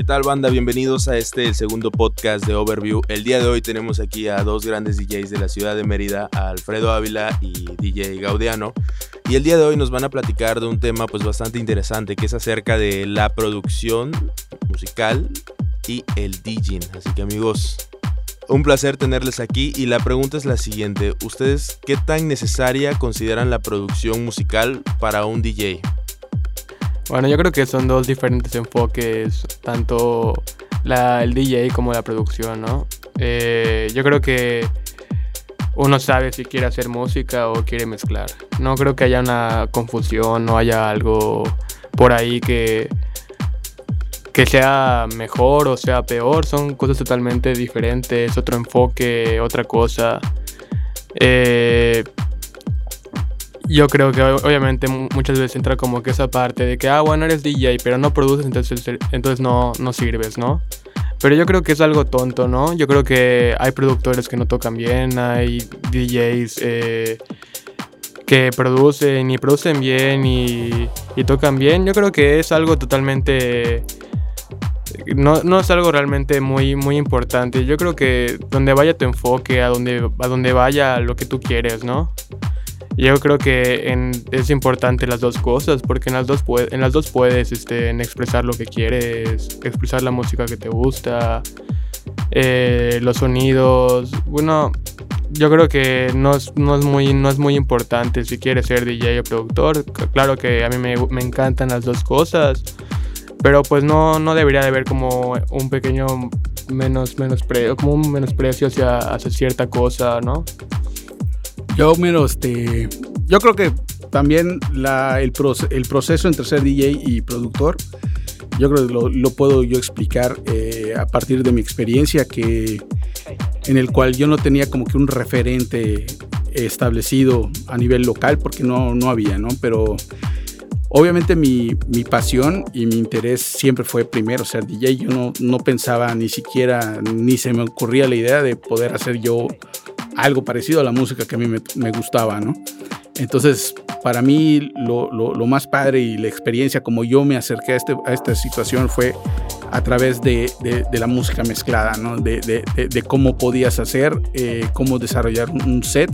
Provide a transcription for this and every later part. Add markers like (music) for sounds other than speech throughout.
¿Qué tal banda? Bienvenidos a este segundo podcast de Overview. El día de hoy tenemos aquí a dos grandes DJs de la ciudad de Mérida, Alfredo Ávila y DJ Gaudiano. Y el día de hoy nos van a platicar de un tema pues bastante interesante que es acerca de la producción musical y el DJing. Así que amigos, un placer tenerles aquí y la pregunta es la siguiente. ¿Ustedes qué tan necesaria consideran la producción musical para un DJ? Bueno, yo creo que son dos diferentes enfoques, tanto el DJ como la producción, ¿no? Eh, yo creo que uno sabe si quiere hacer música o quiere mezclar. No creo que haya una confusión, no haya algo por ahí que, que sea mejor o sea peor. Son cosas totalmente diferentes, otro enfoque, otra cosa. Eh, yo creo que obviamente muchas veces entra como que esa parte de que, ah, bueno, eres DJ, pero no produces, entonces, entonces no, no sirves, ¿no? Pero yo creo que es algo tonto, ¿no? Yo creo que hay productores que no tocan bien, hay DJs eh, que producen y producen bien y, y, tocan bien. Yo creo que es algo totalmente... No, no, es algo realmente muy, muy importante. Yo creo que donde vaya tu enfoque, a donde, a donde vaya lo que tú quieres, ¿no? Yo creo que es importante las dos cosas, porque en las dos, en las dos puedes este, expresar lo que quieres, expresar la música que te gusta, eh, los sonidos. Bueno, yo creo que no es, no, es muy, no es muy importante si quieres ser DJ o productor. Claro que a mí me, me encantan las dos cosas, pero pues no, no debería de haber como un pequeño menos, menosprecio, como un menosprecio hacia, hacia cierta cosa, ¿no? Yo, menos, este, yo creo que también el, el, proceso entre ser DJ y productor, yo creo que lo, puedo yo explicar eh, a partir de mi experiencia, que en el cual yo no tenía como que un referente establecido a nivel local, porque no, no había, ¿no? Pero obviamente mi, mi, pasión y mi interés siempre fue primero ser DJ. Yo no, no pensaba ni siquiera, ni se me ocurría la idea de poder hacer yo algo parecido a la música que a mí me, gustaba, ¿no? Entonces, para mí lo, más padre y la experiencia como yo me acerqué a, este, a esta situación fue a través de, la música mezclada, ¿no? de, de cómo podías hacer, eh, cómo desarrollar un set,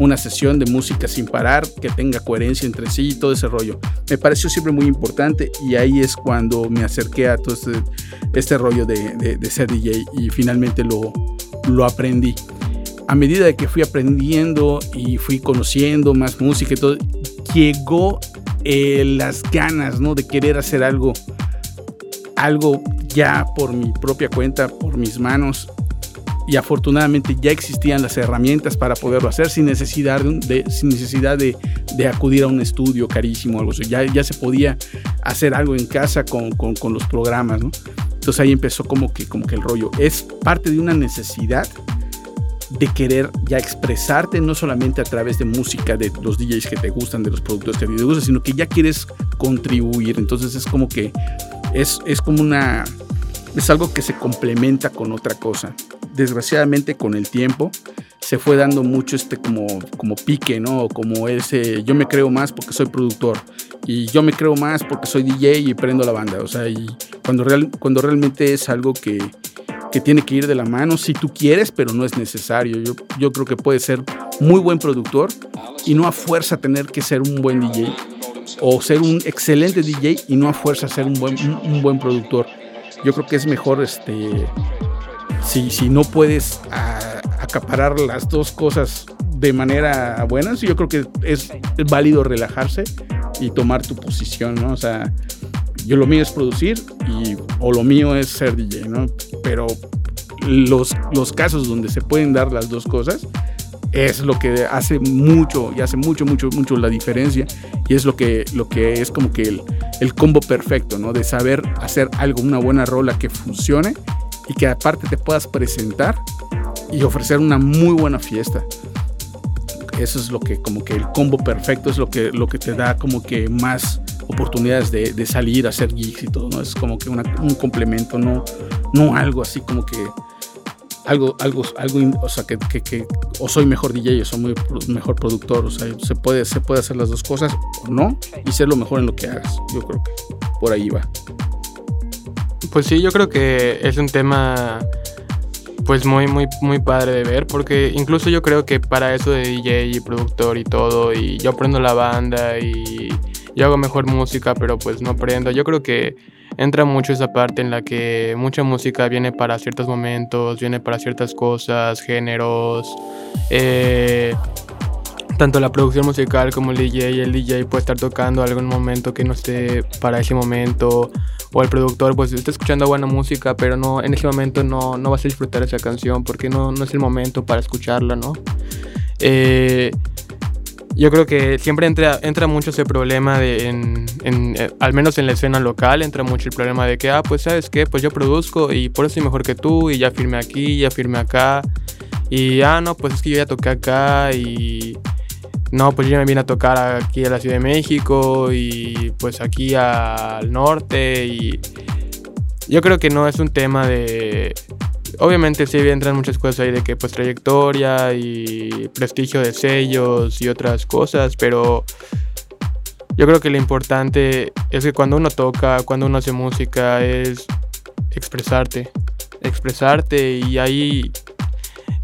una sesión de música sin parar, que tenga coherencia entre sí y todo ese rollo. Me pareció siempre muy importante y ahí es cuando me acerqué a todo este, este rollo de, ser DJ y finalmente lo, lo aprendí a medida que fui aprendiendo y fui conociendo más música y todo, llegó eh, las ganas, ¿no? De querer hacer algo, algo ya por mi propia cuenta, por mis manos. Y afortunadamente ya existían las herramientas para poderlo hacer sin necesidad de, sin necesidad de, acudir a un estudio carísimo o algo así. Ya, ya se podía hacer algo en casa con, con, con los programas, ¿no? Entonces ahí empezó como que, como que el rollo. Es parte de una necesidad de querer ya expresarte no solamente a través de música de los DJs que te gustan, de los productores que te gustan, sino que ya quieres contribuir. Entonces es como que es, es como una... Es algo que se complementa con otra cosa. Desgraciadamente con el tiempo se fue dando mucho este como, como pique, ¿no? Como ese, yo me creo más porque soy productor y yo me creo más porque soy DJ y prendo la banda. O sea, y cuando, real, cuando realmente es algo que, que tiene que ir de la mano si tú quieres, pero no es necesario. Yo, yo creo que puede ser muy buen productor y no a fuerza tener que ser un buen DJ o ser un excelente DJ y no a fuerza ser un buen, un, buen productor. Yo creo que es mejor este si, si no puedes acaparar las dos cosas de manera buena, yo creo que es válido relajarse y tomar tu posición, ¿no? O sea, yo lo mío es producir y, o lo mío es ser DJ, ¿no? Pero los, los casos donde se pueden dar las dos cosas es lo que hace mucho y hace mucho, mucho, mucho la diferencia y es lo que, lo que es como que el, el combo perfecto, ¿no? De saber hacer algo, una buena rola que funcione y que aparte te puedas presentar y ofrecer una muy buena fiesta. Eso es lo que como que el combo perfecto es lo que, lo que te da como que más oportunidades de, de, salir a hacer gigs y todo, ¿no? Es como que un complemento, no, no algo así como que algo, algo, algo, o sea, que, que, o soy mejor DJ o soy mejor productor, o sea, se puede, se puede hacer las dos cosas o no y ser lo mejor en lo que hagas. Yo creo que por ahí va. Pues sí, yo creo que es un tema pues muy, muy, muy padre de ver, porque incluso yo creo que para eso de DJ y productor y todo, y yo aprendo la banda y yo hago mejor música, pero pues no aprendo, yo creo que entra mucho esa parte en la que mucha música viene para ciertos momentos, viene para ciertas cosas, géneros, eh, tanto la producción musical como el DJ, el DJ puede estar tocando algún momento que no esté para ese momento, o el productor pues está escuchando buena música, pero no en ese momento no, no vas a disfrutar esa canción porque no, no es el momento para escucharla, ¿no? Eh, yo creo que siempre entra, entra mucho ese problema de, en, eh, al menos en la escena local, entra mucho el problema de que, ah, pues sabes qué, pues yo produzco y por eso soy mejor que tú y ya firme aquí, ya firme acá. Y, ah, no, pues es que yo ya toqué acá y, no, pues yo me vine a tocar aquí a la Ciudad de México y pues aquí al norte y yo creo que no es un tema de, Obviamente sí entran muchas cosas ahí de que pues trayectoria y prestigio de sellos y otras cosas, pero yo creo que lo importante es que cuando uno toca, cuando uno hace música es expresarte, expresarte y ahí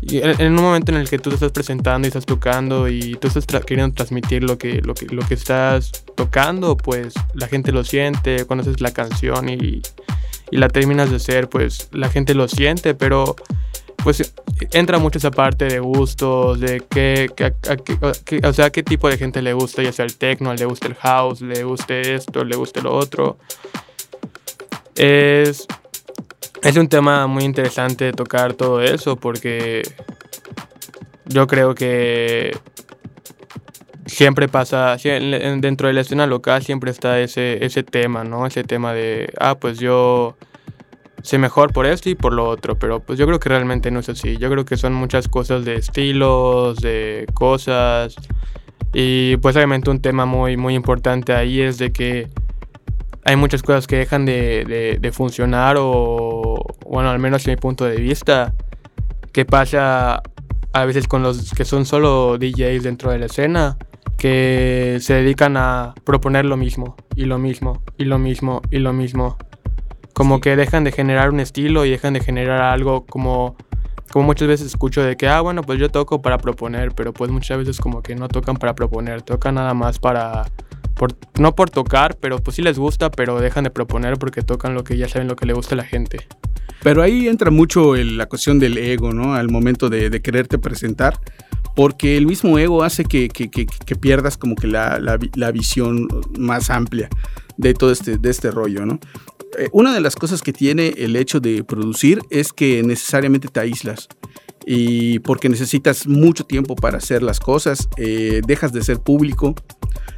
en un momento en el que tú te estás presentando y estás tocando y tú estás queriendo transmitir lo que, lo, que, lo que estás tocando, pues la gente lo siente, conoces la canción y y la terminas de hacer, pues la gente lo siente, pero pues entra mucho esa parte de gustos, de qué, o sea, qué tipo de gente le gusta, ya sea el techno, le gusta el house, le guste esto, le guste lo otro. Es, es un tema muy interesante tocar todo eso porque yo creo que siempre pasa, dentro de la escena local siempre está ese, ese tema, ¿no? Ese tema de, ah, pues yo sé mejor por esto y por lo otro, pero pues yo creo que realmente no es así. Yo creo que son muchas cosas de estilos, de cosas. Y pues obviamente un tema muy, muy importante ahí es de que hay muchas cosas que dejan de, de funcionar o, bueno, al menos en mi punto de vista, que pasa a veces con los que son solo DJs dentro de la escena que se dedican a proponer lo mismo y lo mismo y lo mismo y lo mismo. Como que dejan de generar un estilo y dejan de generar algo como como muchas veces escucho de que, ah, bueno, pues yo toco para proponer, pero pues muchas veces como que no tocan para proponer, tocan nada más para, por, no por tocar, pero pues sí les gusta, pero dejan de proponer porque tocan lo que ya saben lo que le gusta a la gente. Pero ahí entra mucho la cuestión del ego, ¿no? Al momento de, de quererte presentar porque el mismo ego hace que, pierdas como que la, visión más amplia de todo este, de este rollo, ¿no? Eh, una de las cosas que tiene el hecho de producir es que necesariamente te aíslas y porque necesitas mucho tiempo para hacer las cosas, eh, dejas de ser público,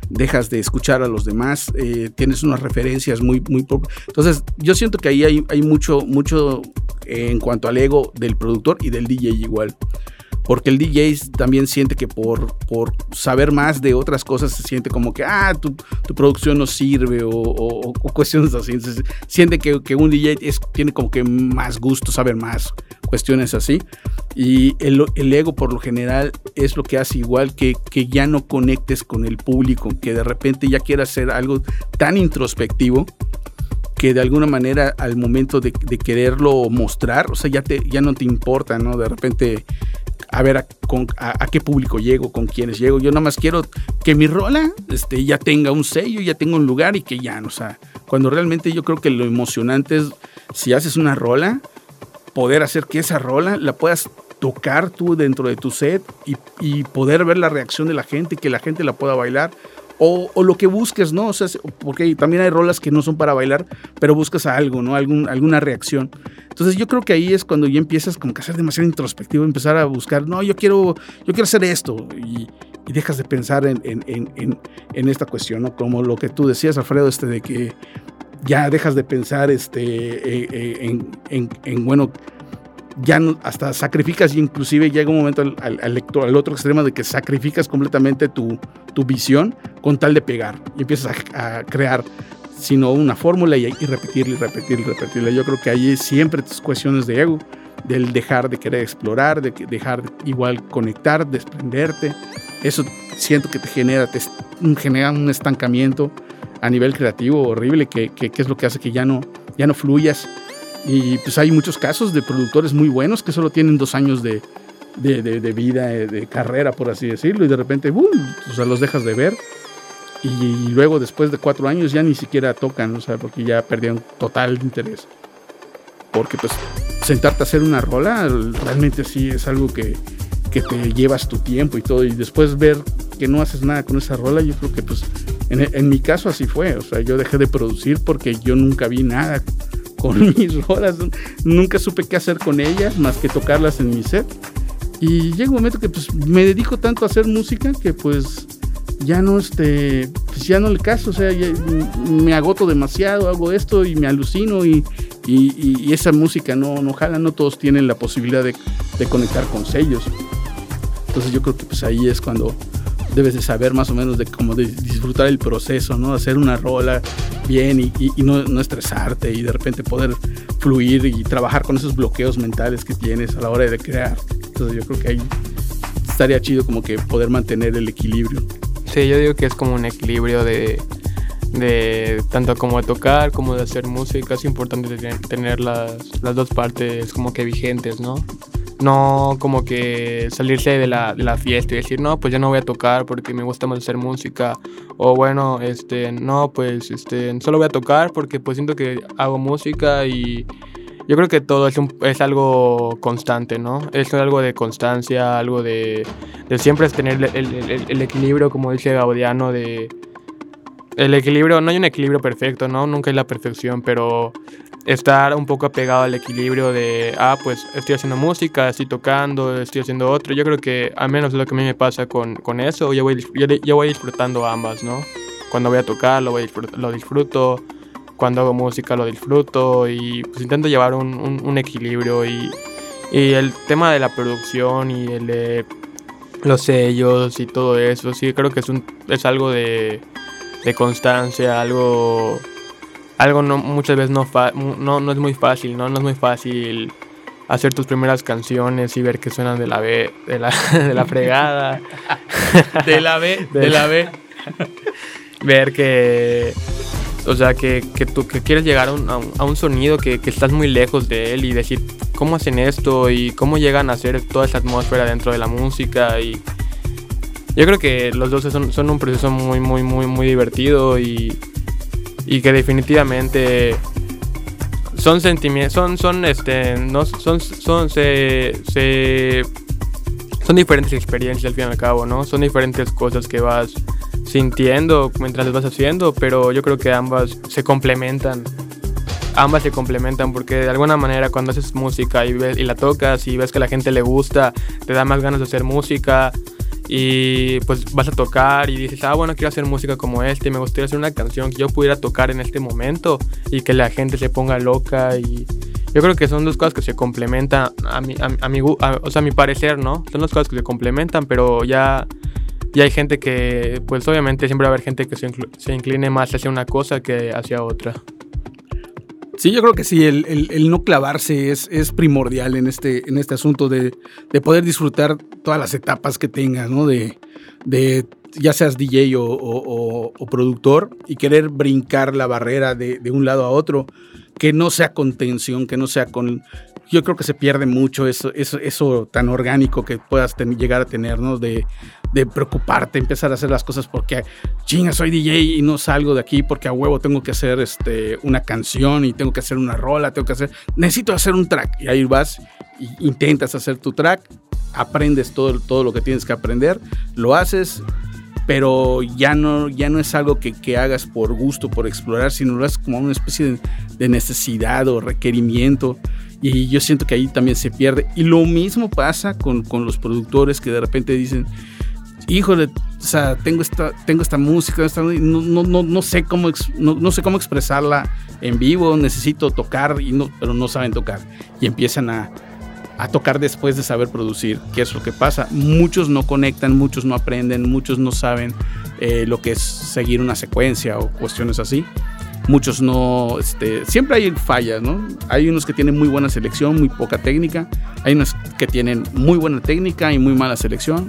dejas de escuchar a los demás, eh, tienes unas referencias muy, muy... Entonces, yo siento que ahí hay, hay mucho, mucho en cuanto al ego del productor y del DJ igual porque el DJ también siente que por, por saber más de otras cosas se siente como que, ah, tu, producción no sirve o, cuestiones así. siente que, que, un DJ es, tiene como que más gusto saber más, cuestiones así. Y el, el, ego por lo general es lo que hace igual que, que ya no conectes con el público, que de repente ya quieras hacer algo tan introspectivo que de alguna manera al momento de, de, quererlo mostrar, o sea, ya, te, ya no te importa, ¿no? De repente a ver a, qué público llego, con quiénes llego. Yo nada más quiero que mi rola este, ya tenga un sello, ya tenga un lugar y que ya, o sea, cuando realmente yo creo que lo emocionante es si haces una rola, poder hacer que esa rola la puedas tocar tú dentro de tu set y, y poder ver la reacción de la gente, que la gente la pueda bailar o, lo que busques, ¿no? O sea, porque también hay rolas que no son para bailar, pero buscas algo, ¿no? Algún, alguna reacción. Entonces yo creo que ahí es cuando ya empiezas como que a ser demasiado introspectivo, empezar a buscar, no, yo quiero, yo quiero hacer esto. Y, dejas de pensar en, en, esta cuestión, ¿no? Como lo que tú decías, Alfredo, este de que ya dejas de pensar este, eh, eh, en, bueno, ya hasta sacrificas y inclusive llega un momento al, al, otro extremo de que sacrificas completamente tu, tu, visión con tal de pegar y empiezas a, crear sino una fórmula y, y repetirla y repetirla y repetirla. Yo creo que ahí siempre tus cuestiones de ego, del dejar de querer explorar, de dejar igual conectar, desprenderte. Eso siento que te genera, te genera un estancamiento a nivel creativo horrible que, que, que es lo que hace que ya no, ya no fluyas. Y pues hay muchos casos de productores muy buenos que solo tienen dos años de, de, vida, eh, de carrera, por así decirlo, y de repente, ¡bum! O sea, los dejas de ver. Y luego, después de cuatro años, ya ni siquiera tocan, o sea, porque ya perdieron total interés. Porque, pues, sentarte a hacer una rola, realmente sí es algo que, que te llevas tu tiempo y todo, y después ver que no haces nada con esa rola, yo creo que, pues, en, en mi caso así fue, o sea, yo dejé de producir porque yo nunca vi nada con (laughs) mis rolas, nunca supe qué hacer con ellas más que tocarlas en mi set. Y llega un momento que pues me dedico tanto a hacer música que pues ya no este pues ya no le caso, o sea, me agoto demasiado, hago esto y me alucino y, y, esa música no, no jala, no todos tienen la posibilidad de, de, conectar con sellos. Entonces yo creo que pues ahí es cuando debes de saber más o menos de cómo de disfrutar el proceso, ¿no? Hacer una rola bien y, no, no, estresarte y de repente poder fluir y trabajar con esos bloqueos mentales que tienes a la hora de crear. Entonces yo creo que ahí estaría chido como que poder mantener el equilibrio. Sí, yo digo que es como un equilibrio de, de tanto como de tocar como de hacer música. Es importante tener las, las dos partes como que vigentes, ¿no? No como que salirse de la, fiesta y decir, no, pues ya no voy a tocar porque me gusta más hacer música. O bueno, este, no, pues este, solo voy a tocar porque pues siento que hago música y yo creo que todo es, es algo constante, ¿no? Es algo de constancia, algo de, de siempre tener el, el, equilibrio, como dice Gaudiano, de... El equilibrio, no hay un equilibrio perfecto, ¿no? Nunca hay la perfección, pero estar un poco apegado al equilibrio de, ah, pues estoy haciendo música, estoy tocando, estoy haciendo otro. Yo creo que al menos es lo que a mí me pasa con, con eso, yo voy, yo, voy disfrutando ambas, ¿no? Cuando voy a tocar, lo, voy, lo disfruto cuando hago música lo disfruto y pues intento llevar un, un, equilibrio y, y, el tema de la producción y el de los sellos y todo eso, sí creo que es, un, es algo de, de constancia, algo algo no muchas veces no, no, no es muy fácil, ¿no? No es muy fácil hacer tus primeras canciones y ver que suenan de la B, de la, (laughs) de la fregada. (laughs) de la B, de la B. (laughs) ver que o sea, que, que tú que quieres llegar a un, a un, sonido que, que, estás muy lejos de él y decir cómo hacen esto y cómo llegan a hacer toda esa atmósfera dentro de la música. Y yo creo que los dos son, son un proceso muy, muy, muy, muy divertido y, y que definitivamente son sentimientos, son, son, este, no, son, son, se, se, son diferentes experiencias al fin y al cabo, ¿no? Son diferentes cosas que vas sintiendo mientras lo vas haciendo, pero yo creo que ambas se complementan. Ambas se complementan porque de alguna manera cuando haces música y, ves, y la tocas y ves que a la gente le gusta, te da más ganas de hacer música y pues vas a tocar y dices, ah, bueno, quiero hacer música como este, me gustaría hacer una canción que yo pudiera tocar en este momento y que la gente se ponga loca y yo creo que son dos cosas que se complementan a mi, a, mi, o sea, a mi parecer, ¿no? Son dos cosas que se complementan, pero ya y hay gente que, pues obviamente siempre va a haber gente que se, incline más hacia una cosa que hacia otra. Sí, yo creo que sí, el, no clavarse es, primordial en este, este asunto de, poder disfrutar todas las etapas que tengas, ¿no? De, ya seas DJ o, productor y querer brincar la barrera de, un lado a otro, que no sea con tensión, que no sea con yo creo que se pierde mucho eso tan orgánico que puedas llegar a tener, ¿no? De, de, preocuparte, empezar a hacer las cosas porque, chinga, soy DJ y no salgo de aquí porque a huevo tengo que hacer este, una canción y tengo que hacer una rola, tengo que hacer, necesito hacer un track. Y ahí vas intentas hacer tu track, aprendes todo, todo lo que tienes que aprender, lo haces, pero ya no, ya no es algo que, que, hagas por gusto, por explorar, sino lo haces como una especie de, de, necesidad o requerimiento. Y yo siento que ahí también se pierde. Y lo mismo pasa con, con los productores que de repente dicen, híjole, o sea, tengo esta, tengo esta música, no, no, no, no, sé cómo, no, no, sé cómo expresarla en vivo, necesito tocar, y no, pero no saben tocar. Y empiezan a, a tocar después de saber producir, ¿qué es lo que pasa? Muchos no conectan, muchos no aprenden, muchos no saben eh, lo que es seguir una secuencia o cuestiones así muchos no, este, siempre hay fallas, ¿no? Hay unos que tienen muy buena selección, muy poca técnica, hay unos que tienen muy buena técnica y muy mala selección,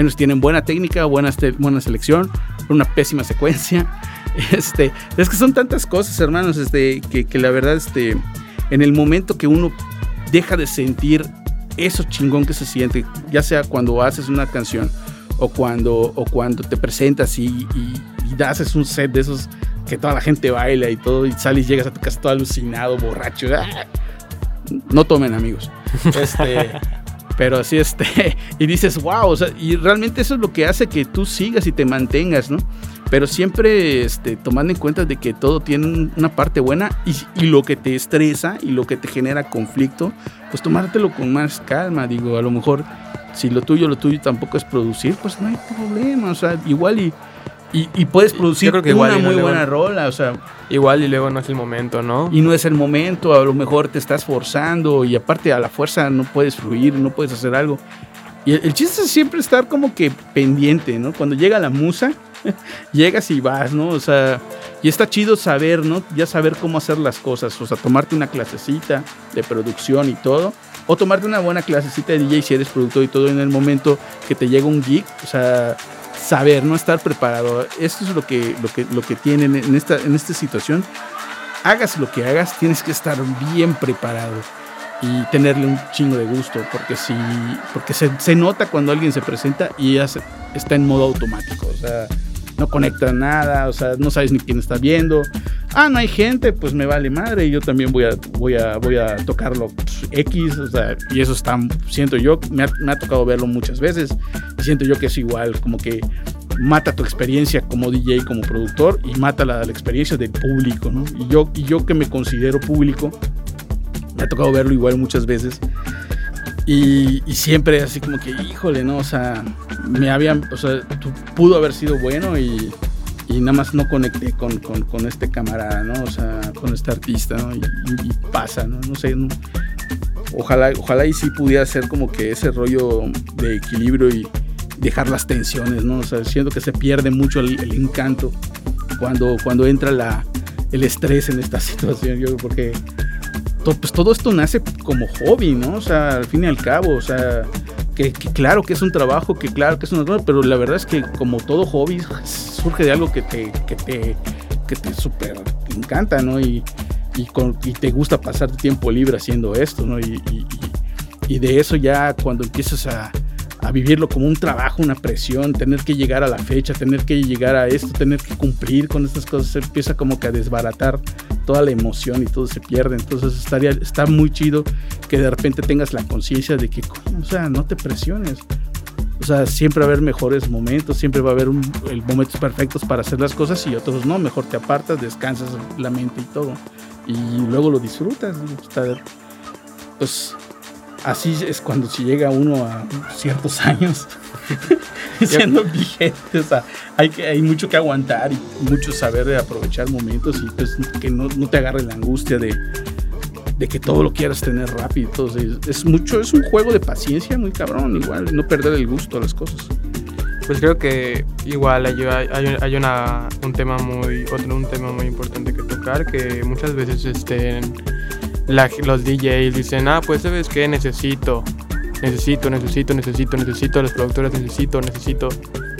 unos que tienen buena técnica, buena, buena selección, una pésima secuencia, (laughs) Este, es que son tantas cosas, hermanos, este, que, que la verdad, este, en el momento que uno deja de sentir eso chingón que se siente, ya sea cuando haces una canción o cuando, o cuando te presentas y, y, y haces un set de esos que toda la gente baila y todo, y sales y llegas a tu casa todo alucinado, borracho. ¡ah! No tomen, amigos. (laughs) Este, pero así, este, (laughs) y dices, wow, o sea, y realmente eso es lo que hace que tú sigas y te mantengas, ¿no? Pero siempre este, tomando en cuenta de que todo tiene una parte buena y, y, lo que te estresa y lo que te genera conflicto, pues tomártelo con más calma. Digo, a lo mejor si lo tuyo, lo tuyo tampoco es producir, pues no hay problema. O sea, igual y, y, y puedes producir creo que una muy buena rola, o sea, Igual y luego no es el momento, ¿no? y no es el momento, a lo mejor te estás forzando y aparte a la fuerza no puedes fluir, no puedes hacer algo. Y el, el chiste es siempre estar como que pendiente, ¿no? Cuando llega la musa, (laughs) llegas y vas, ¿no? O sea, y está chido saber, ¿no? Ya saber cómo hacer las cosas, o sea, tomarte una clasecita de producción y todo, o tomarte una buena clasecita de DJ si eres productor y todo en el momento que te llega un geek, o sea, saber, no estar preparado. Esto es lo que, lo que, lo que tienen en esta, en esta situación. Hagas lo que hagas, tienes que estar bien preparado y tenerle un chingo de gusto, porque si, porque se, se nota cuando alguien se presenta y ya está en modo automático, o sea, no conecta nada, o sea, no sabes ni quién está viendo. Ah, no hay gente, pues me vale madre, yo también voy a, voy a, voy a tocarlo pues, X, o sea, y eso está, siento yo, me ha, me ha tocado verlo muchas veces, y siento yo que es igual, como que mata tu experiencia como DJ, como productor, y mata la, la experiencia del público, ¿no? Y yo, y yo que me considero público, me ha tocado verlo igual muchas veces. Y, siempre así como que, híjole, ¿no? O sea, me habían, o sea, pudo haber sido bueno y, y nada más no conecté con, con, este camarada, ¿no? O sea, con este artista, ¿no? Y, pasa, ¿no? No sé, no- Ojalá, ojalá y sí pudiera ser como que ese rollo de equilibrio y dejar las tensiones, ¿no? O sea, siento que se pierde mucho el, encanto cuando, cuando entra la, el estrés en esta (laughs) situación, yo porque to- pues todo esto nace como hobby, ¿no? O sea, al fin y al cabo, o sea, que, que claro que es un trabajo, que claro que es una pero la verdad es que como todo hobby (laughs) surge de algo que te, que te, que te súper encanta, ¿no? Y, y, con- y te gusta pasar tu tiempo libre haciendo esto, ¿no? Y- y- y de eso ya cuando empiezas a, a vivirlo como un trabajo, una presión, tener que llegar a la fecha, tener que llegar a esto, tener que cumplir con estas cosas, se empieza como que a desbaratar toda la emoción y todo se pierde. Entonces estaría, está muy chido que de repente tengas la conciencia de que, o sea, no te presiones. O sea, siempre va a haber mejores momentos, siempre va a haber un- momentos perfectos para hacer las cosas y otros no. Mejor te apartas, descansas la mente y todo. Y luego lo disfrutas. Está- pues así es cuando se llega uno a ciertos años (laughs) siendo vigente. O sea, hay, que, hay mucho que aguantar y mucho saber de aprovechar momentos y pues que no, no te agarre la angustia de, de que todo lo quieras tener rápido. Entonces, es mucho, es un juego de paciencia muy cabrón, igual, no perder el gusto a las cosas. Pues creo que igual hay, hay, hay una, un tema muy otro un tema muy importante que tocar que muchas veces este, la- los DJs dicen ah pues sabes qué necesito necesito necesito necesito necesito los productores necesito necesito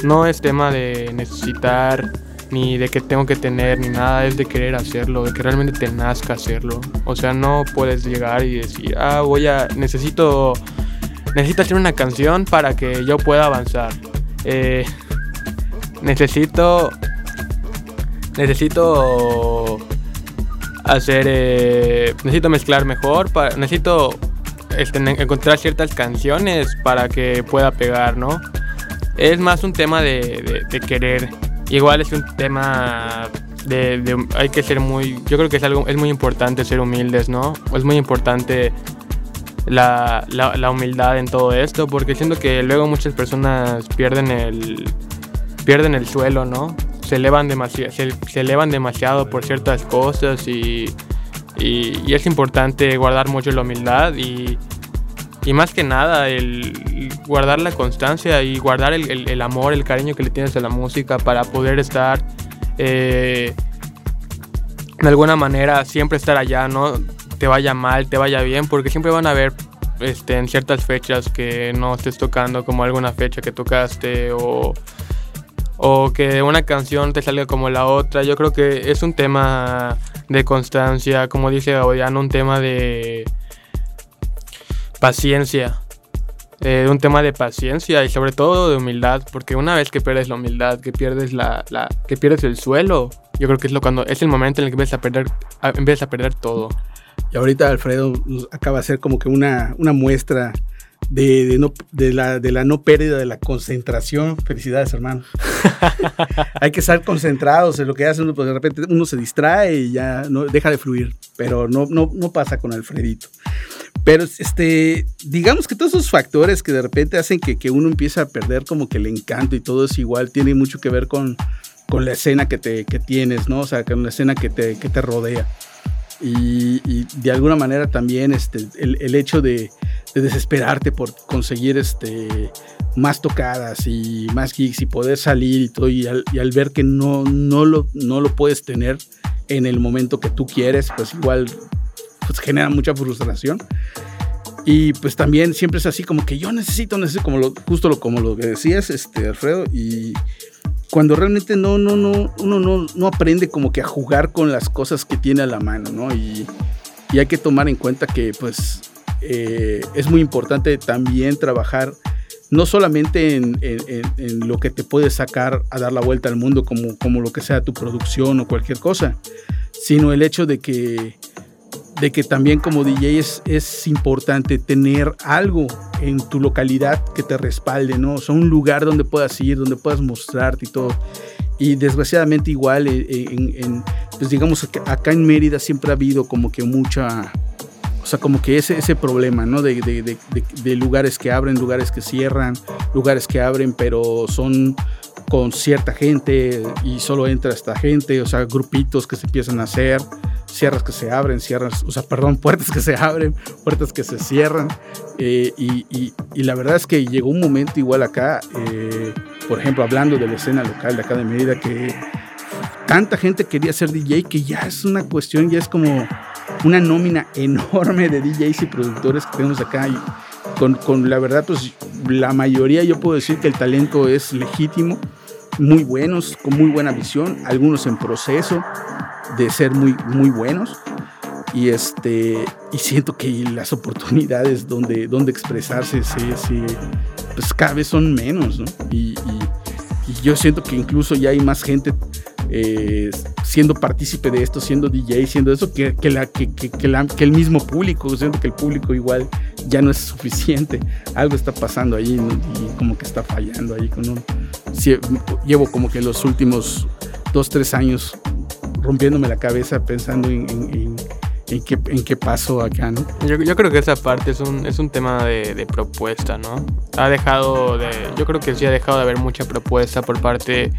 no es tema de necesitar ni de que tengo que tener ni nada es de querer hacerlo de que realmente te nazca hacerlo. O sea no puedes llegar y decir ah voy a necesito necesito hacer una canción para que yo pueda avanzar eh, necesito necesito hacer eh, necesito mezclar mejor necesito este, en- encontrar ciertas canciones para que pueda pegar no es más un tema de, querer. Igual es un tema de, de- hay que ser muy yo creo que es algo es muy importante ser humildes no es muy importante la, la, la humildad en todo esto, porque siento que luego muchas personas pierden el, pierden el suelo, ¿no? Se elevan, demasiado se, se demasiado por ciertas cosas y, y, es importante guardar mucho la humildad y, y más que nada el guardar la constancia y guardar el, el- el amor, el cariño que le tienes a la música para poder estar eh, de alguna manera siempre estar allá, ¿no? Te vaya mal, te vaya bien, porque siempre van a haber este, en ciertas fechas que no estés tocando, como alguna fecha que tocaste o, o que una canción te salga como la otra. Yo creo que es un tema de constancia, como dice Gaudiano, un tema de paciencia. Eh, un tema de paciencia y sobre todo de humildad, porque una vez que pierdes la humildad, que pierdes la, la, que pierdes el suelo, yo creo que es lo cuando es el momento en el que empiezas a perder, empiezas a perder todo. Y ahorita Alfredo acaba de hacer como que una, una muestra de, no, de, la, de la no pérdida de la concentración. Felicidades, hermano. (laughs) Hay que estar concentrados en lo que hace uno, porque de repente uno se distrae y ya no, deja de fluir, pero no, no, no pasa con Alfredito. Pero este, digamos que todos esos factores que de repente hacen que, que, uno empieza a perder como que el encanto y todo es igual, tiene mucho que ver con, con la escena que, te, que tienes, ¿no? O sea, con la escena que te, que te rodea. Y, de alguna manera también este, el, hecho de, de, desesperarte por conseguir este, más tocadas y más gigs y poder salir y todo, y al, y al ver que no, no, lo, no lo puedes tener en el momento que tú quieres, pues igual pues genera mucha frustración. Y pues también siempre es así como que yo necesito, necesito, como lo, justo lo, como lo que decías, este, Alfredo, y cuando realmente no, no, no, uno no, no aprende como que a jugar con las cosas que tiene a la mano, ¿no? Y, hay que tomar en cuenta que pues eh, es muy importante también trabajar no solamente en, en, en, lo que te puede sacar a dar la vuelta al mundo como, como lo que sea tu producción o cualquier cosa, sino el hecho de que de que también como DJ es, importante tener algo en tu localidad que te respalde, ¿no? O sea, un lugar donde puedas ir, donde puedas mostrarte y todo. Y desgraciadamente igual, eh, en, en, pues digamos, acá en Mérida siempre ha habido como que mucha, o sea, como que ese, ese problema, ¿no? De, de lugares que abren, lugares que cierran, lugares que abren, pero son con cierta gente y solo entra esta gente, o sea, grupitos que se empiezan a hacer cierras que se abren, cierras, o sea, perdón, (laughs) puertas que se abren, puertas que se cierran. Eh, y, y, y, la verdad es que llegó un momento igual acá, eh, por ejemplo, hablando de la escena local de acá de Mérida, que tanta gente quería ser DJ que ya es una cuestión, ya es como una nómina (laughs) enorme de DJs y productores que tenemos acá. Y con, con la verdad, pues la mayoría yo puedo decir que el talento es legítimo muy buenos, con muy buena visión, algunos en proceso de ser muy, muy buenos. Y, este, y siento que las oportunidades donde, donde expresarse se, se, pues cada vez son menos. ¿no? Y, y, y, yo siento que incluso ya hay más gente eh, siendo partícipe de esto, siendo DJ, siendo eso, que, la, que, que, el mismo público. Siento que el público igual ya no es suficiente. (laughs) Algo está pasando ahí y como que está fallando ahí con un, llevo como que los últimos dos, tres años rompiéndome la cabeza pensando en, qué, en qué pasó acá, ¿no? Yo, yo, creo que esa parte es un, es un tema de, propuesta, ¿no? Ha dejado de... Yo creo que sí ha dejado de haber mucha propuesta por parte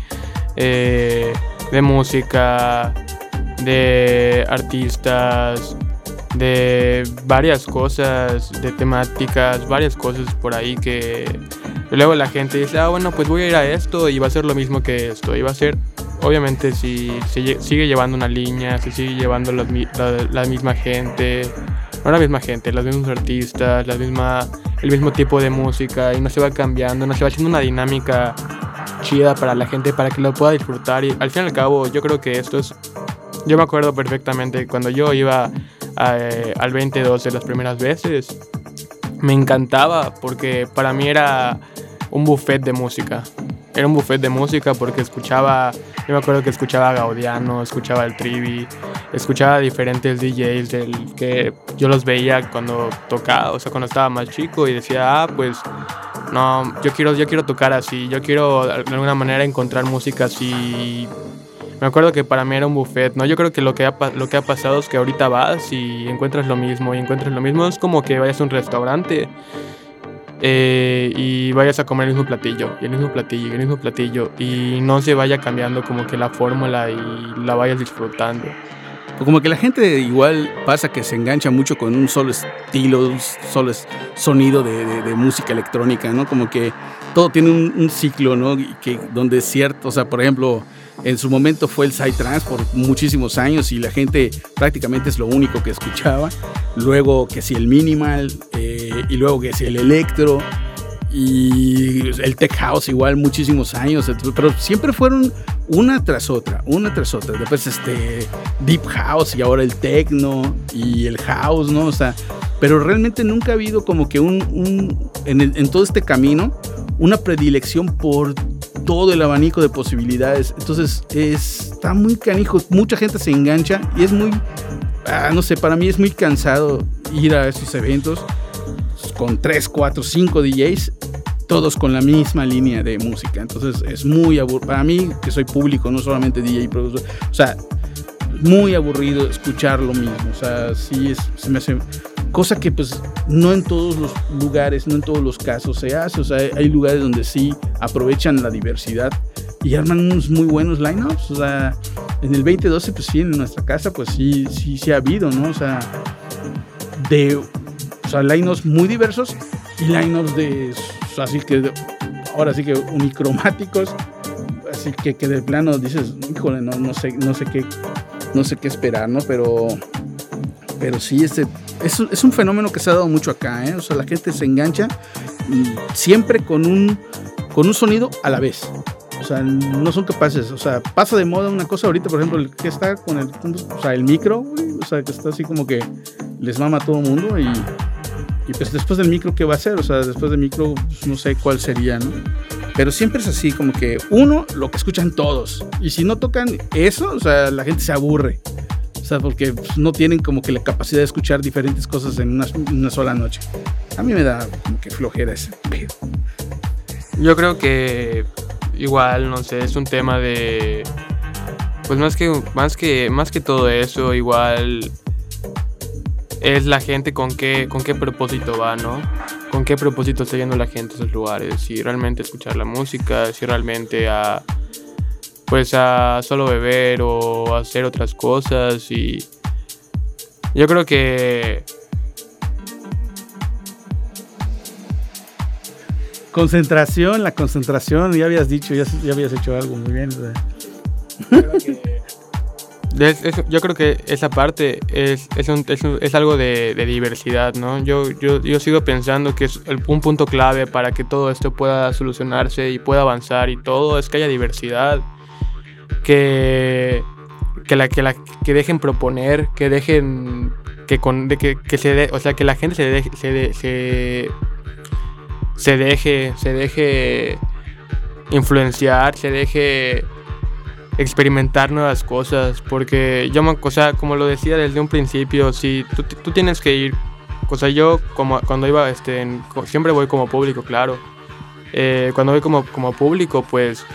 eh, de música, de artistas, de varias cosas, de temáticas, varias cosas por ahí que luego la gente dice, ah, bueno, pues voy a ir a esto y va a ser lo mismo que esto. Y va a ser, obviamente, si se sigue llevando una línea, si sigue llevando la, la, la, misma gente, no la misma gente, los mismos artistas, la misma, el mismo tipo de música y no se va cambiando, no se va haciendo una dinámica chida para la gente, para que lo pueda disfrutar. Y al fin y al cabo, yo creo que esto es... Yo me acuerdo perfectamente cuando yo iba a, eh, al 22 de las primeras veces, me encantaba porque para mí era un buffet de música. Era un buffet de música porque escuchaba, yo me acuerdo que escuchaba a Gaudiano, escuchaba el Trivi, escuchaba diferentes DJs del, que yo los veía cuando tocaba, o sea, cuando estaba más chico y decía, ah, pues no, yo quiero, yo quiero tocar así, yo quiero de alguna manera encontrar música así. Me acuerdo que para mí era un buffet, ¿no? Yo creo que lo que ha, lo que ha pasado es que ahorita vas y encuentras lo mismo, y encuentras lo mismo. Es como que vayas a un restaurante eh, y vayas a comer el mismo platillo, y el mismo platillo, y el mismo platillo, y no se vaya cambiando como que la fórmula y la vayas disfrutando. Como que la gente igual pasa que se engancha mucho con un solo estilo, un solo sonido de, de, de música electrónica, ¿no? Como que todo tiene un, un, ciclo, ¿no? Que donde es cierto, o sea, por ejemplo, en su momento fue el Psytrance por muchísimos años y la gente prácticamente es lo único que escuchaba. Luego que si el minimal eh, y luego que si el electro y el tech house igual muchísimos años, pero siempre fueron una tras otra, una tras otra. Después este deep house y ahora el techno y el house, ¿no? O sea, pero realmente nunca ha habido como que un, en, todo este camino una predilección por todo el abanico de posibilidades. Entonces está muy canijo, mucha gente se engancha y es muy, ah, no sé, para mí es muy cansado ir a esos eventos con 3, 4, 5 DJs, todos con la misma línea de música. Entonces es muy aburrido. Para mí, que soy público, no solamente DJ y productor, o sea, muy aburrido escuchar lo mismo. O sea, sí es, se me hace. Cosa que, pues, no en todos los lugares, no en todos los casos se hace. O sea, hay lugares donde sí aprovechan la diversidad y arman unos muy buenos lineups. O sea, en el 2012, pues sí, en nuestra casa, pues sí, sí, sí ha habido, ¿no? O sea, de sea, line-ups muy diversos y line-ups de, así que, ahora sí que unicromáticos, así que, que de plano dices, híjole, no, no sé, no sé qué, no sé qué esperar, ¿no? Pero, pero sí, este, es, es un fenómeno que se ha dado mucho acá, ¿eh? O sea, la gente se engancha siempre con un, con un sonido a la vez. O sea, no son capaces. O sea, pasa de moda una cosa ahorita, por ejemplo, el que está con el, o sea, el micro, o sea, que está así como que les mama a todo el mundo y y pues después del micro, ¿qué va a hacer? O sea, después del micro, pues, no sé cuál sería, ¿no? Pero siempre es así, como que uno, lo que escuchan todos. Y si no tocan eso, o sea, la gente se aburre. O sea, porque pues, no tienen como que la capacidad de escuchar diferentes cosas en una, sola noche. A mí me da como que flojera ese pedo. Yo creo que igual, no sé, es un tema de... Pues más que, más que, más que todo eso, igual es la gente con qué, con qué propósito va, ¿no? Con qué propósito está yendo la gente a esos lugares. Si realmente escuchar la música, si realmente a pues a solo beber o hacer otras cosas y yo creo que concentración, la concentración, ya habías dicho, ya, habías hecho algo muy bien. Yo creo que esa parte es, es, algo de, diversidad, ¿no? Yo, yo, yo, sigo pensando que es un punto clave para que todo esto pueda solucionarse y pueda avanzar y todo es que haya diversidad, que, que, la, que, la, que dejen proponer, que dejen que, con, de que, que se o sea, que la gente se se, se, se deje, se deje influenciar, se deje experimentar nuevas cosas, porque yo, o sea, como lo decía desde un principio, si tú, tú tienes que ir, o sea, yo como cuando iba, este, siempre voy como público, claro. Eh, cuando voy como, como público, pues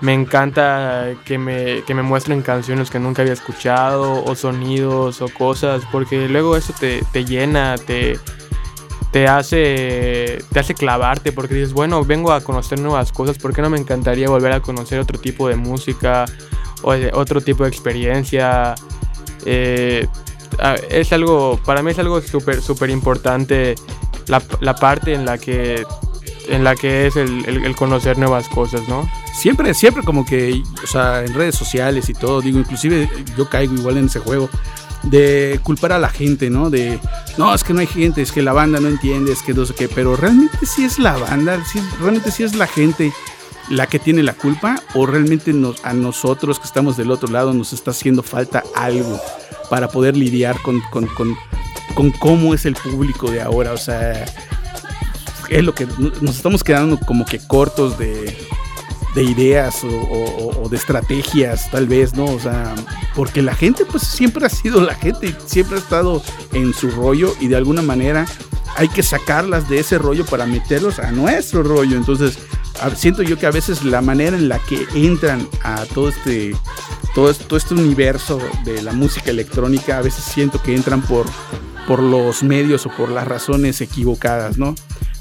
me encanta que me, que me muestren canciones que nunca había escuchado, o sonidos, o cosas, porque luego eso te, te llena, te, te hace, te hace clavarte porque dices, bueno, vengo a conocer nuevas cosas, ¿por qué no me encantaría volver a conocer otro tipo de música o otro tipo de experiencia? Eh, es algo, para mí es algo súper, súper importante la, la, parte en la que, en la que es el, el, conocer nuevas cosas, ¿no? Siempre, siempre como que, o sea, en redes sociales y todo, digo, inclusive yo caigo igual en ese juego de culpar a la gente, ¿no? De, no, es que no hay gente, es que la banda no entiende, es que no sé qué, pero realmente sí es la banda, realmente sí es la gente la que tiene la culpa o realmente a nosotros que estamos del otro lado nos está haciendo falta algo para poder lidiar con, con, con cómo es el público de ahora, o sea, es lo que nos estamos quedando como que cortos de de ideas o, de estrategias, tal vez, ¿no? O sea, porque la gente, pues siempre ha sido la gente, siempre ha estado en su rollo y de alguna manera hay que sacarlas de ese rollo para meterlos a nuestro rollo. Entonces, siento yo que a veces la manera en la que entran a todo este, todo, todo este universo de la música electrónica, a veces siento que entran por, por los medios o por las razones equivocadas, ¿no?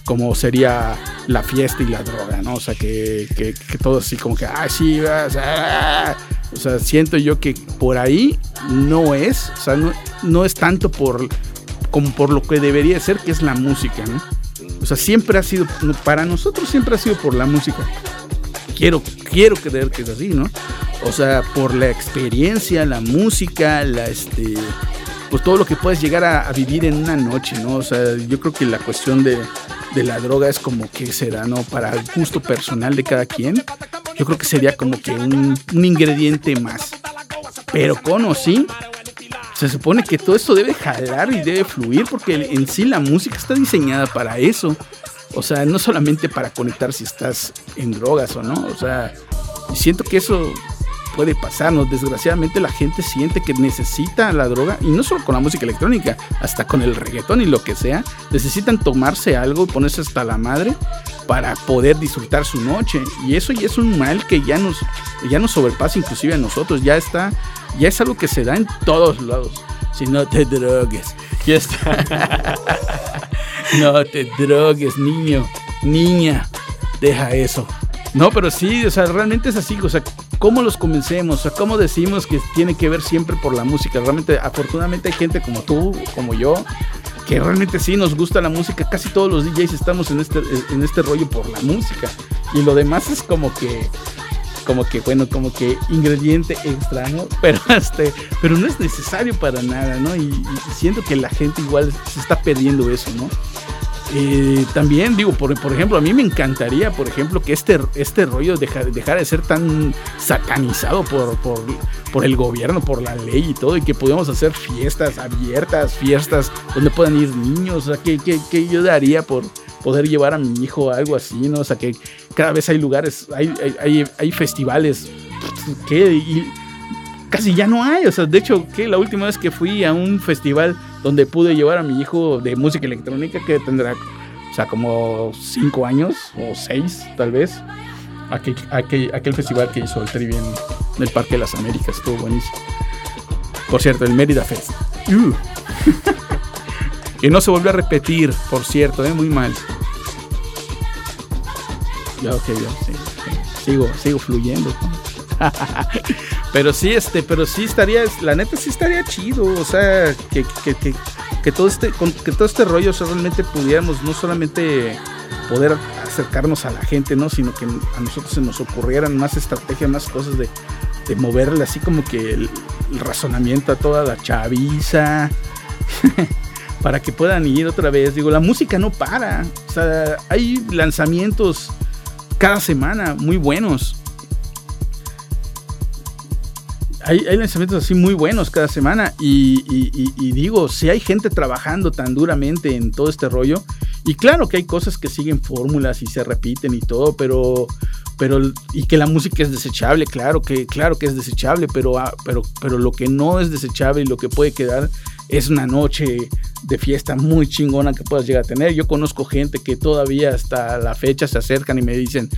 Como sería la fiesta y la droga, ¿no? O sea, que, que, todo así como que, ah, sí, vas, ah". o sea, siento yo que por ahí no es, o sea, no, no es tanto por, como por lo que debería ser, que es la música, ¿no? O sea, siempre ha sido, para nosotros siempre ha sido por la música. Quiero, quiero creer que es así, ¿no? O sea, por la experiencia, la música, la, este, pues todo lo que puedes llegar a, vivir en una noche, ¿no? O sea, yo creo que la cuestión de, de la droga es como que será, ¿no? Para el gusto personal de cada quien, yo creo que sería como que un, ingrediente más. Pero con o sí, se supone que todo esto debe jalar y debe fluir porque en sí la música está diseñada para eso. O sea, no solamente para conectar si estás en drogas o no. O sea, siento que eso puede pasarnos. Desgraciadamente la gente siente que necesita la droga, y no solo con la música electrónica, hasta con el reggaetón y lo que sea, necesitan tomarse algo y ponerse hasta la madre para poder disfrutar su noche. Y eso ya es un mal que ya nos, ya nos sobrepasa inclusive a nosotros, ya está, ya es algo que se da en todos lados. Si no te drogues, ya está. (laughs) no te drogues, niño, niña, deja eso. No, pero sí, o sea, realmente es así, o sea, ¿cómo los convencemos? ¿cómo decimos que tiene que ver siempre por la música? Realmente, afortunadamente hay gente como tú, como yo, que realmente sí nos gusta la música. Casi todos los DJs estamos en este, en este rollo por la música. Y lo demás es como que, como que, bueno, como que ingrediente extraño, (laughs) pero este, pero no es necesario para nada, ¿no? Y, y siento que la gente igual se está perdiendo eso, ¿no? Eh, también digo, por, por, ejemplo, a mí me encantaría, por ejemplo, que este, este rollo dejara de ser tan satanizado por, por, el gobierno, por la ley y todo, y que podamos hacer fiestas abiertas, fiestas donde puedan ir niños, o sea, que, que, yo daría por poder llevar a mi hijo a algo así, ¿no? O sea, que cada vez hay lugares, hay, hay, hay festivales que casi ya no hay, o sea, de hecho, que la última vez que fui a un festival donde pude llevar a mi hijo de música electrónica, que tendrá, o sea, como cinco años o seis, tal vez. Aquel, aquel, festival que hizo el Trivi en, el Parque de las Américas, estuvo buenísimo. Por cierto, el Mérida Fest. Uh. (laughs) y no se volvió a repetir, por cierto, ¿eh? muy mal. Ya, ok, ya, sí, Sigo, sigo fluyendo. (laughs) pero sí, este, pero sí estaría, la neta sí estaría chido, o sea, que, que, todo este, que todo este rollo realmente pudiéramos no solamente poder acercarnos a la gente, ¿no? Sino que a nosotros se nos ocurrieran más estrategias, más cosas de, de moverle así como que el, razonamiento a toda la chaviza. (laughs) para que puedan ir otra vez. Digo, la música no para. O sea, hay lanzamientos cada semana muy buenos hay, lanzamientos así muy buenos cada semana y, digo, si hay gente trabajando tan duramente en todo este rollo, y claro que hay cosas que siguen fórmulas y se repiten y todo, pero, pero, y que la música es desechable, claro que, claro que es desechable, pero, ah, pero, pero lo que no es desechable y lo que puede quedar es una noche de fiesta muy chingona que puedas llegar a tener. Yo conozco gente que todavía hasta la fecha se acercan y me dicen,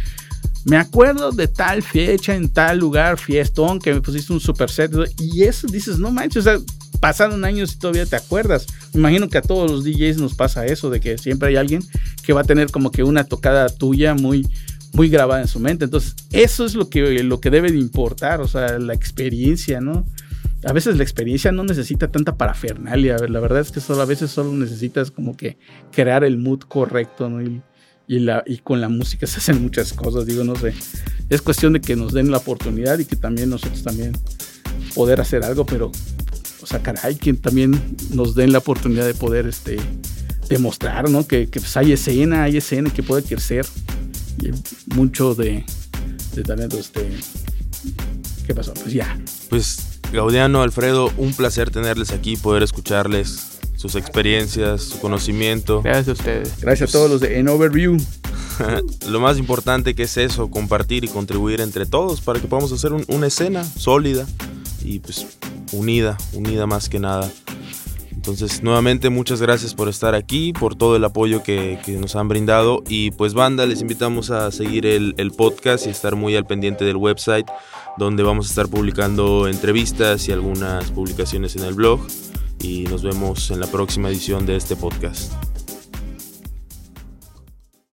me acuerdo de tal fecha en tal lugar, fiestón, que me pusiste un super set. Y eso dices, no manches, o sea, pasaron años y todavía te acuerdas. Me imagino que a todos los DJs nos pasa eso, de que siempre hay alguien que va a tener como que una tocada tuya muy, muy grabada en su mente. Entonces, eso es lo que, lo que debe de importar, o sea, la experiencia, ¿no? A veces la experiencia no necesita tanta parafernalia. La verdad es que solo, a veces solo necesitas como que crear el mood correcto, ¿no? La, y con la música (laughs) se hacen muchas cosas, digo, no sé. Es cuestión de que nos den la oportunidad y que también nosotros también poder hacer algo, pero, o sea, caray, que también nos den la oportunidad de poder este, demostrar, ¿no? Que, que pues hay escena, hay escena que puede crecer. Y mucho de, de talento, este... ¿Qué pasó? Pues ya. Pues Gaudiano, Alfredo, un placer tenerles aquí, poder escucharles sus experiencias, su conocimiento. Gracias a ustedes. Gracias a todos los de En Overview. (laughs) Lo más importante que es eso, compartir y contribuir entre todos para que podamos hacer una escena sólida y pues unida, unida más que nada. Entonces, nuevamente muchas gracias por estar aquí, por todo el apoyo que, nos han brindado. Y pues banda, les invitamos a seguir el, el, podcast y estar muy al pendiente del website, donde vamos a estar publicando entrevistas y algunas publicaciones en el blog y nos vemos en la próxima edición de este podcast.